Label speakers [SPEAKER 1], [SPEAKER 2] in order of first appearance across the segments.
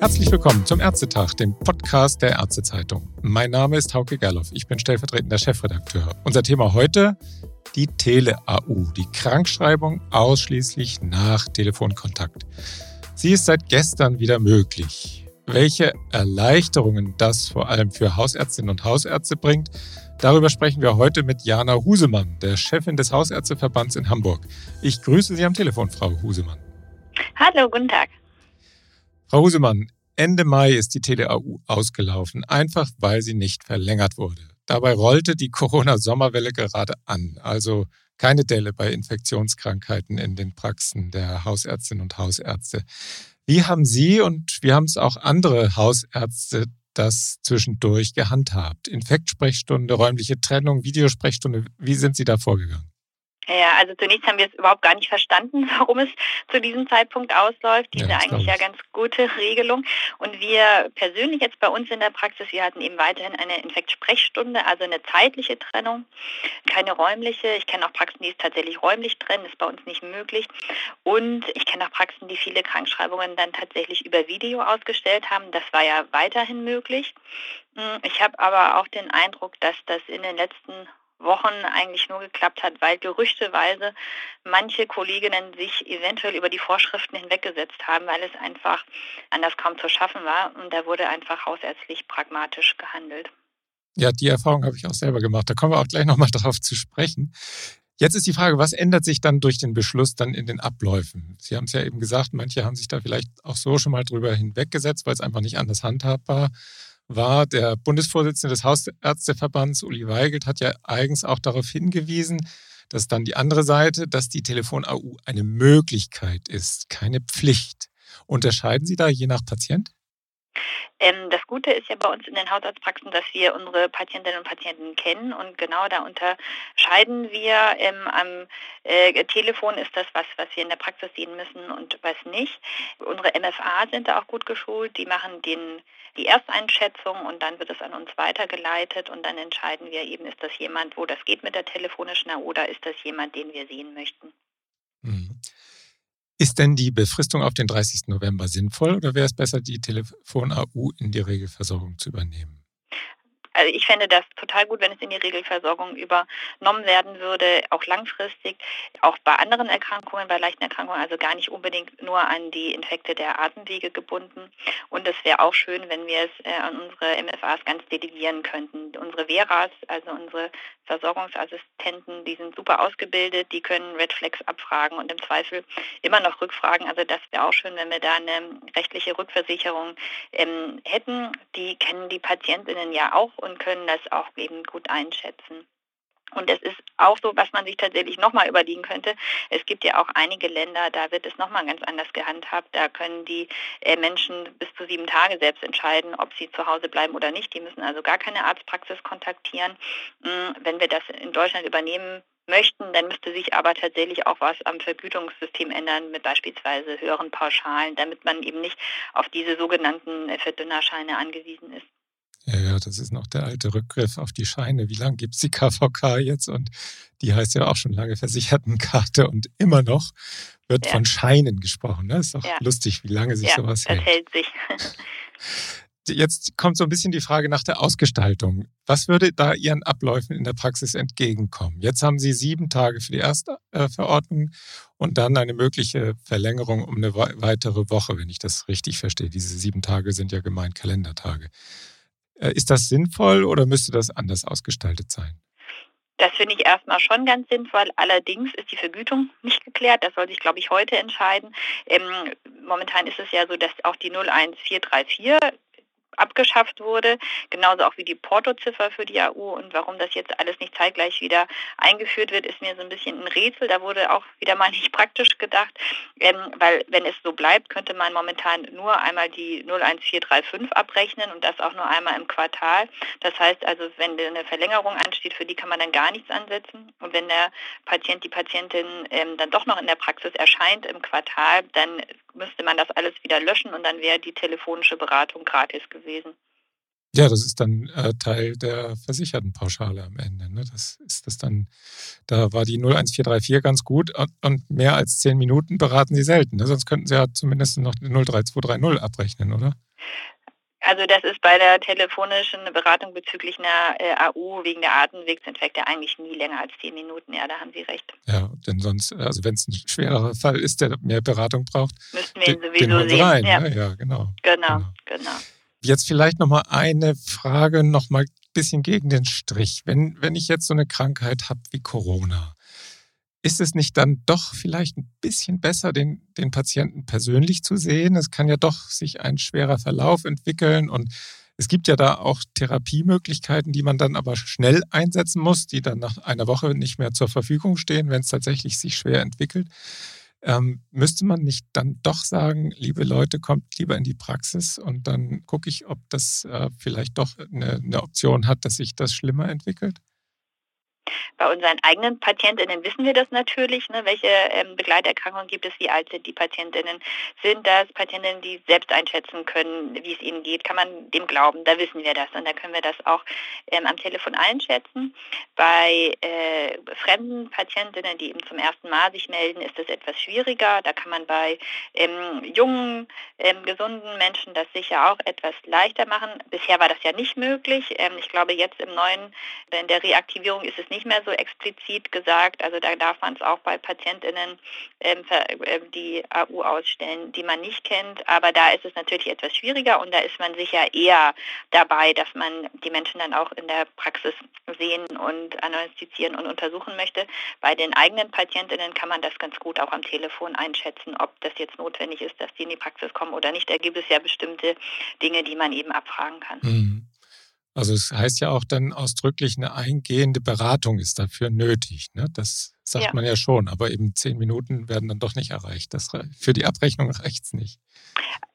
[SPEAKER 1] Herzlich willkommen zum Ärztetag, dem Podcast der Ärztezeitung. Mein Name ist Hauke Gerloff, ich bin stellvertretender Chefredakteur. Unser Thema heute die Tele-AU, die Krankschreibung ausschließlich nach Telefonkontakt. Sie ist seit gestern wieder möglich. Welche Erleichterungen das vor allem für Hausärztinnen und Hausärzte bringt, darüber sprechen wir heute mit Jana Husemann, der Chefin des Hausärzteverbands in Hamburg. Ich grüße Sie am Telefon, Frau Husemann.
[SPEAKER 2] Hallo, guten Tag.
[SPEAKER 1] Frau Husemann, Ende Mai ist die Tele-AU ausgelaufen, einfach weil sie nicht verlängert wurde. Dabei rollte die Corona-Sommerwelle gerade an, also keine Delle bei Infektionskrankheiten in den Praxen der Hausärztinnen und Hausärzte. Wie haben Sie und wie haben es auch andere Hausärzte das zwischendurch gehandhabt? Infektsprechstunde, räumliche Trennung, Videosprechstunde, wie sind Sie da vorgegangen?
[SPEAKER 2] Ja, also zunächst haben wir es überhaupt gar nicht verstanden, warum es zu diesem Zeitpunkt ausläuft. Diese ja, eigentlich ja ganz gute Regelung. Und wir persönlich jetzt bei uns in der Praxis, wir hatten eben weiterhin eine Infektsprechstunde, also eine zeitliche Trennung, keine räumliche. Ich kenne auch Praxen, die es tatsächlich räumlich trennen, ist bei uns nicht möglich. Und ich kenne auch Praxen, die viele Krankschreibungen dann tatsächlich über Video ausgestellt haben. Das war ja weiterhin möglich. Hm, ich habe aber auch den Eindruck, dass das in den letzten Wochen eigentlich nur geklappt hat, weil gerüchteweise manche Kolleginnen sich eventuell über die Vorschriften hinweggesetzt haben, weil es einfach anders kaum zu schaffen war. Und da wurde einfach hausärztlich pragmatisch gehandelt.
[SPEAKER 1] Ja, die Erfahrung habe ich auch selber gemacht. Da kommen wir auch gleich nochmal drauf zu sprechen. Jetzt ist die Frage, was ändert sich dann durch den Beschluss dann in den Abläufen? Sie haben es ja eben gesagt, manche haben sich da vielleicht auch so schon mal drüber hinweggesetzt, weil es einfach nicht anders handhabbar war. Der Bundesvorsitzende des Hausärzteverbands, Uli Weigelt, hat ja eigens auch darauf hingewiesen, dass dann die andere Seite, dass die Telefon-AU eine Möglichkeit ist, keine Pflicht. Unterscheiden Sie da je nach Patient?
[SPEAKER 2] Ähm, das Gute ist ja bei uns in den Hausarztpraxen, dass wir unsere Patientinnen und Patienten kennen und genau da unterscheiden wir. Ähm, am äh, Telefon ist das was, was wir in der Praxis sehen müssen und was nicht. Unsere MFA sind da auch gut geschult. Die machen den, die Ersteinschätzung und dann wird es an uns weitergeleitet und dann entscheiden wir eben, ist das jemand, wo das geht mit der telefonischen oder ist das jemand, den wir sehen möchten.
[SPEAKER 1] Ist denn die Befristung auf den 30. November sinnvoll oder wäre es besser, die Telefon-AU in die Regelversorgung zu übernehmen?
[SPEAKER 2] Also ich fände das total gut, wenn es in die Regelversorgung übernommen werden würde, auch langfristig, auch bei anderen Erkrankungen, bei leichten Erkrankungen, also gar nicht unbedingt nur an die Infekte der Atemwege gebunden. Und es wäre auch schön, wenn wir es äh, an unsere MFAs ganz delegieren könnten. Unsere Veras, also unsere Versorgungsassistenten, die sind super ausgebildet, die können Red Flags abfragen und im Zweifel immer noch rückfragen. Also das wäre auch schön, wenn wir da eine rechtliche Rückversicherung ähm, hätten. Die kennen die Patientinnen ja auch und können das auch eben gut einschätzen. Und es ist auch so, was man sich tatsächlich nochmal überlegen könnte. Es gibt ja auch einige Länder, da wird es nochmal ganz anders gehandhabt. Da können die äh, Menschen bis zu sieben Tage selbst entscheiden, ob sie zu Hause bleiben oder nicht. Die müssen also gar keine Arztpraxis kontaktieren. Hm, wenn wir das in Deutschland übernehmen möchten, dann müsste sich aber tatsächlich auch was am Vergütungssystem ändern, mit beispielsweise höheren Pauschalen, damit man eben nicht auf diese sogenannten Verdünnerscheine angewiesen ist.
[SPEAKER 1] Ja, das ist noch der alte Rückgriff auf die Scheine. Wie lange gibt es die KVK jetzt? Und die heißt ja auch schon lange Versichertenkarte und immer noch wird ja. von Scheinen gesprochen. Das ne? ist doch ja. lustig, wie lange sich
[SPEAKER 2] ja,
[SPEAKER 1] sowas
[SPEAKER 2] hält. Hält sich.
[SPEAKER 1] Jetzt kommt so ein bisschen die Frage nach der Ausgestaltung. Was würde da Ihren Abläufen in der Praxis entgegenkommen? Jetzt haben Sie sieben Tage für die erste äh, Verordnung und dann eine mögliche Verlängerung um eine weitere Woche, wenn ich das richtig verstehe. Diese sieben Tage sind ja gemeint Kalendertage. Äh, ist das sinnvoll oder müsste das anders ausgestaltet sein?
[SPEAKER 2] Das finde ich erstmal schon ganz sinnvoll. Allerdings ist die Vergütung nicht geklärt. Das soll sich, glaube ich, heute entscheiden. Ähm, momentan ist es ja so, dass auch die 01434 abgeschafft wurde, genauso auch wie die Portoziffer für die AU und warum das jetzt alles nicht zeitgleich wieder eingeführt wird, ist mir so ein bisschen ein Rätsel. Da wurde auch wieder mal nicht praktisch gedacht, ähm, weil wenn es so bleibt, könnte man momentan nur einmal die 01435 abrechnen und das auch nur einmal im Quartal. Das heißt also, wenn eine Verlängerung ansteht, für die kann man dann gar nichts ansetzen und wenn der Patient, die Patientin ähm, dann doch noch in der Praxis erscheint im Quartal, dann müsste man das alles wieder löschen und dann wäre die telefonische Beratung gratis gewesen.
[SPEAKER 1] Ja, das ist dann äh, Teil der Versichertenpauschale am Ende. Ne? Das ist das dann, da war die 01434 ganz gut und, und mehr als zehn Minuten beraten Sie selten. Ne? Sonst könnten Sie ja zumindest noch die 03230 abrechnen, oder?
[SPEAKER 2] Also das ist bei der telefonischen Beratung bezüglich einer äh, AU wegen der Atemwegsinfekte eigentlich nie länger als zehn Minuten. Ja, da haben Sie recht.
[SPEAKER 1] Ja, denn sonst, also wenn es ein schwererer Fall ist, der mehr Beratung braucht,
[SPEAKER 2] müssten wir ihn sowieso
[SPEAKER 1] den sehen. Rein. Ja. Ne? ja, genau.
[SPEAKER 2] Genau, genau. genau.
[SPEAKER 1] Jetzt vielleicht nochmal eine Frage, nochmal ein bisschen gegen den Strich. Wenn, wenn ich jetzt so eine Krankheit habe wie Corona, ist es nicht dann doch vielleicht ein bisschen besser, den, den Patienten persönlich zu sehen? Es kann ja doch sich ein schwerer Verlauf entwickeln und es gibt ja da auch Therapiemöglichkeiten, die man dann aber schnell einsetzen muss, die dann nach einer Woche nicht mehr zur Verfügung stehen, wenn es tatsächlich sich schwer entwickelt. Ähm, müsste man nicht dann doch sagen, liebe Leute, kommt lieber in die Praxis und dann gucke ich, ob das äh, vielleicht doch eine, eine Option hat, dass sich das schlimmer entwickelt?
[SPEAKER 2] Bei unseren eigenen Patientinnen wissen wir das natürlich, ne, welche ähm, Begleiterkrankungen gibt es, wie alt sind die Patientinnen. Sind das Patientinnen, die selbst einschätzen können, wie es ihnen geht? Kann man dem glauben? Da wissen wir das und da können wir das auch ähm, am Telefon einschätzen. Bei äh, fremden Patientinnen, die eben zum ersten Mal sich melden, ist das etwas schwieriger. Da kann man bei ähm, jungen, ähm, gesunden Menschen das sicher auch etwas leichter machen. Bisher war das ja nicht möglich. Ähm, ich glaube, jetzt im neuen, in der Reaktivierung ist es nicht mehr so explizit gesagt. Also da darf man es auch bei PatientInnen ähm, äh, die AU ausstellen, die man nicht kennt. Aber da ist es natürlich etwas schwieriger und da ist man sicher eher dabei, dass man die Menschen dann auch in der Praxis sehen und analysieren und untersuchen möchte. Bei den eigenen PatientInnen kann man das ganz gut auch am Telefon einschätzen, ob das jetzt notwendig ist, dass die in die Praxis kommen oder nicht. Da gibt es ja bestimmte Dinge, die man eben abfragen kann.
[SPEAKER 1] Mhm. Also es heißt ja auch dann ausdrücklich, eine eingehende Beratung ist dafür nötig. Ne? Das sagt ja. man ja schon, aber eben zehn Minuten werden dann doch nicht erreicht. Das, für die Abrechnung reicht es nicht.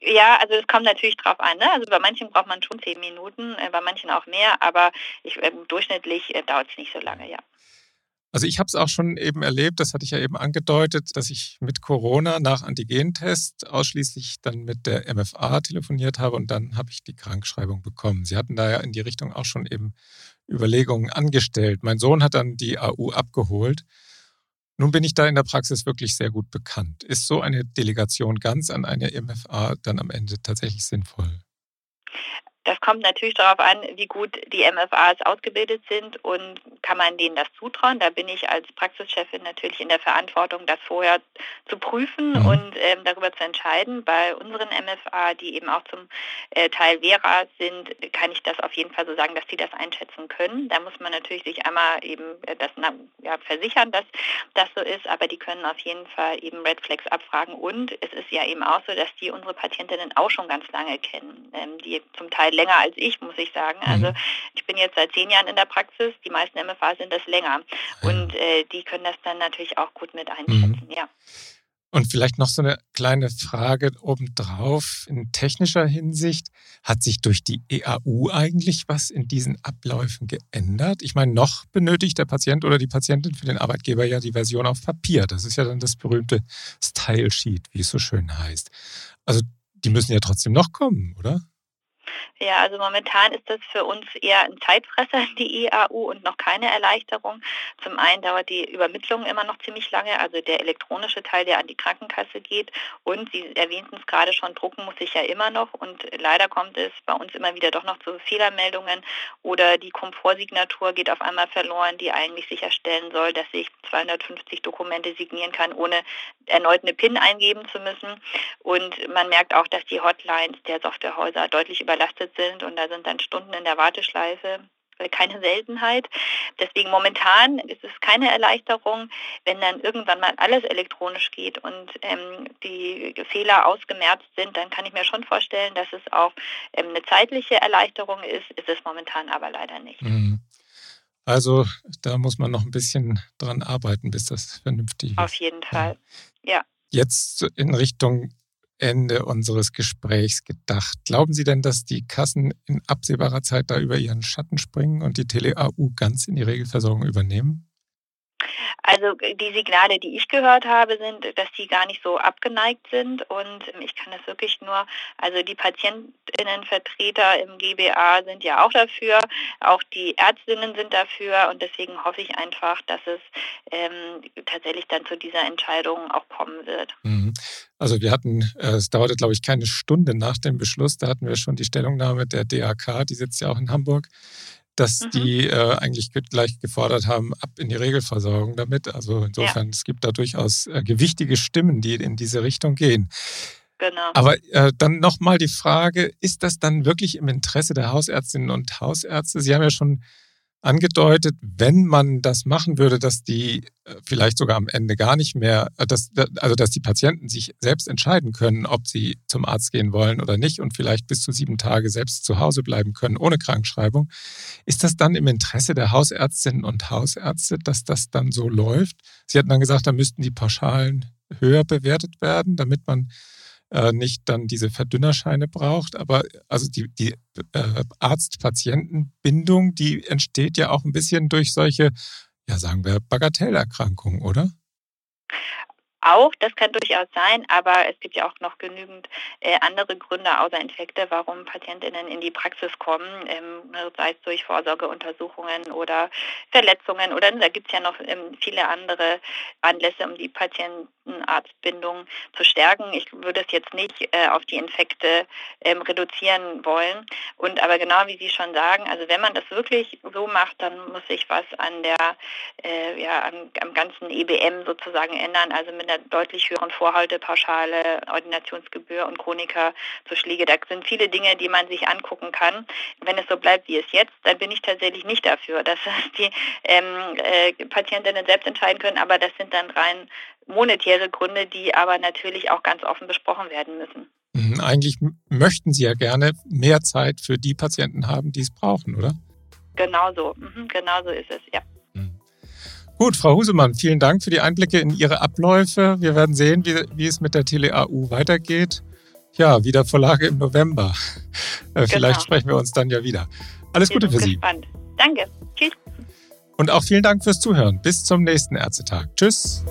[SPEAKER 2] Ja, also es kommt natürlich drauf an. Ne? Also bei manchen braucht man schon zehn Minuten, äh, bei manchen auch mehr, aber ich, äh, durchschnittlich äh, dauert es nicht so lange, ja.
[SPEAKER 1] Also ich habe es auch schon eben erlebt, das hatte ich ja eben angedeutet, dass ich mit Corona nach Antigentest ausschließlich dann mit der MFA telefoniert habe und dann habe ich die Krankschreibung bekommen. Sie hatten da ja in die Richtung auch schon eben Überlegungen angestellt. Mein Sohn hat dann die AU abgeholt. Nun bin ich da in der Praxis wirklich sehr gut bekannt. Ist so eine Delegation ganz an eine MFA dann am Ende tatsächlich sinnvoll?
[SPEAKER 2] Das kommt natürlich darauf an, wie gut die MFAs ausgebildet sind und kann man denen das zutrauen. Da bin ich als Praxischefin natürlich in der Verantwortung, das vorher zu prüfen mhm. und ähm, darüber zu entscheiden. Bei unseren MFA, die eben auch zum äh, Teil Vera sind, kann ich das auf jeden Fall so sagen, dass sie das einschätzen können. Da muss man natürlich sich einmal eben äh, das ja, versichern, dass das so ist, aber die können auf jeden Fall eben Red Flags abfragen und es ist ja eben auch so, dass die unsere Patientinnen auch schon ganz lange kennen, ähm, die zum Teil länger als ich, muss ich sagen. Mhm. Also ich bin jetzt seit zehn Jahren in der Praxis, die meisten MFA sind das länger. Und äh, die können das dann natürlich auch gut mit einschätzen, mhm. ja.
[SPEAKER 1] Und vielleicht noch so eine kleine Frage obendrauf in technischer Hinsicht. Hat sich durch die EAU eigentlich was in diesen Abläufen geändert? Ich meine, noch benötigt der Patient oder die Patientin für den Arbeitgeber ja die Version auf Papier. Das ist ja dann das berühmte Style Sheet, wie es so schön heißt. Also die müssen ja trotzdem noch kommen, oder?
[SPEAKER 2] Ja, also momentan ist das für uns eher ein Zeitfresser, die EAU, und noch keine Erleichterung. Zum einen dauert die Übermittlung immer noch ziemlich lange, also der elektronische Teil, der an die Krankenkasse geht. Und Sie erwähnten es gerade schon, drucken muss ich ja immer noch. Und leider kommt es bei uns immer wieder doch noch zu Fehlermeldungen oder die Komfortsignatur geht auf einmal verloren, die eigentlich sicherstellen soll, dass ich 250 Dokumente signieren kann, ohne erneut eine PIN eingeben zu müssen. Und man merkt auch, dass die Hotlines der Softwarehäuser deutlich überlastet überlastet sind und da sind dann Stunden in der Warteschleife keine Seltenheit. Deswegen momentan ist es keine Erleichterung, wenn dann irgendwann mal alles elektronisch geht und ähm, die Fehler ausgemerzt sind, dann kann ich mir schon vorstellen, dass es auch ähm, eine zeitliche Erleichterung ist, ist es momentan aber leider nicht.
[SPEAKER 1] Mhm. Also da muss man noch ein bisschen dran arbeiten, bis das vernünftig ist.
[SPEAKER 2] Auf jeden Fall, ja.
[SPEAKER 1] Jetzt in Richtung Ende unseres Gesprächs gedacht. Glauben Sie denn, dass die Kassen in absehbarer Zeit da über ihren Schatten springen und die Tele-AU ganz in die Regelversorgung übernehmen?
[SPEAKER 2] Also die Signale, die ich gehört habe, sind, dass die gar nicht so abgeneigt sind. Und ich kann das wirklich nur, also die Patientinnenvertreter im GBA sind ja auch dafür, auch die Ärztinnen sind dafür. Und deswegen hoffe ich einfach, dass es ähm, tatsächlich dann zu dieser Entscheidung auch kommen wird.
[SPEAKER 1] Mhm. Also wir hatten, äh, es dauerte glaube ich keine Stunde nach dem Beschluss, da hatten wir schon die Stellungnahme der DAK, die sitzt ja auch in Hamburg dass mhm. die äh, eigentlich gleich gefordert haben, ab in die Regelversorgung damit. Also insofern, ja. es gibt da durchaus äh, gewichtige Stimmen, die in diese Richtung gehen. Genau. Aber äh, dann nochmal die Frage, ist das dann wirklich im Interesse der Hausärztinnen und Hausärzte? Sie haben ja schon angedeutet, wenn man das machen würde, dass die äh, vielleicht sogar am Ende gar nicht mehr, äh, dass, also dass die Patienten sich selbst entscheiden können, ob sie zum Arzt gehen wollen oder nicht und vielleicht bis zu sieben Tage selbst zu Hause bleiben können ohne Krankschreibung. Ist das dann im Interesse der Hausärztinnen und Hausärzte, dass das dann so läuft? Sie hatten dann gesagt, da müssten die Pauschalen höher bewertet werden, damit man äh, nicht dann diese Verdünnerscheine braucht. Aber also die, die äh, Arzt-Patienten-Bindung, die entsteht ja auch ein bisschen durch solche, ja sagen wir, Bagatellerkrankungen, oder?
[SPEAKER 2] Auch, das kann durchaus sein, aber es gibt ja auch noch genügend äh, andere Gründe außer Infekte, warum Patientinnen in die Praxis kommen, ähm, sei es durch Vorsorgeuntersuchungen oder Verletzungen oder da gibt es ja noch ähm, viele andere Anlässe, um die Patientenarztbindung zu stärken. Ich würde es jetzt nicht äh, auf die Infekte ähm, reduzieren wollen. Und aber genau wie Sie schon sagen, also wenn man das wirklich so macht, dann muss sich was an der äh, ja, am, am ganzen EBM sozusagen ändern, also mit einer einer deutlich höheren Vorhaltepauschale, Ordinationsgebühr und Chronikerzuschläge. Da sind viele Dinge, die man sich angucken kann. Wenn es so bleibt, wie es jetzt, dann bin ich tatsächlich nicht dafür, dass die ähm, äh, Patientinnen selbst entscheiden können, aber das sind dann rein monetäre Gründe, die aber natürlich auch ganz offen besprochen werden müssen.
[SPEAKER 1] Mhm, eigentlich möchten Sie ja gerne mehr Zeit für die Patienten haben, die es brauchen, oder?
[SPEAKER 2] Genau so, mhm, genau so ist es, ja.
[SPEAKER 1] Gut, Frau Husemann, vielen Dank für die Einblicke in Ihre Abläufe. Wir werden sehen, wie, wie es mit der TeleAU weitergeht. Ja, wieder Vorlage im November. Äh, vielleicht genau. sprechen wir uns dann ja wieder. Alles Gute für Sie.
[SPEAKER 2] Gespannt. Danke. Tschüss.
[SPEAKER 1] Und auch vielen Dank fürs Zuhören. Bis zum nächsten Ärztetag. Tschüss.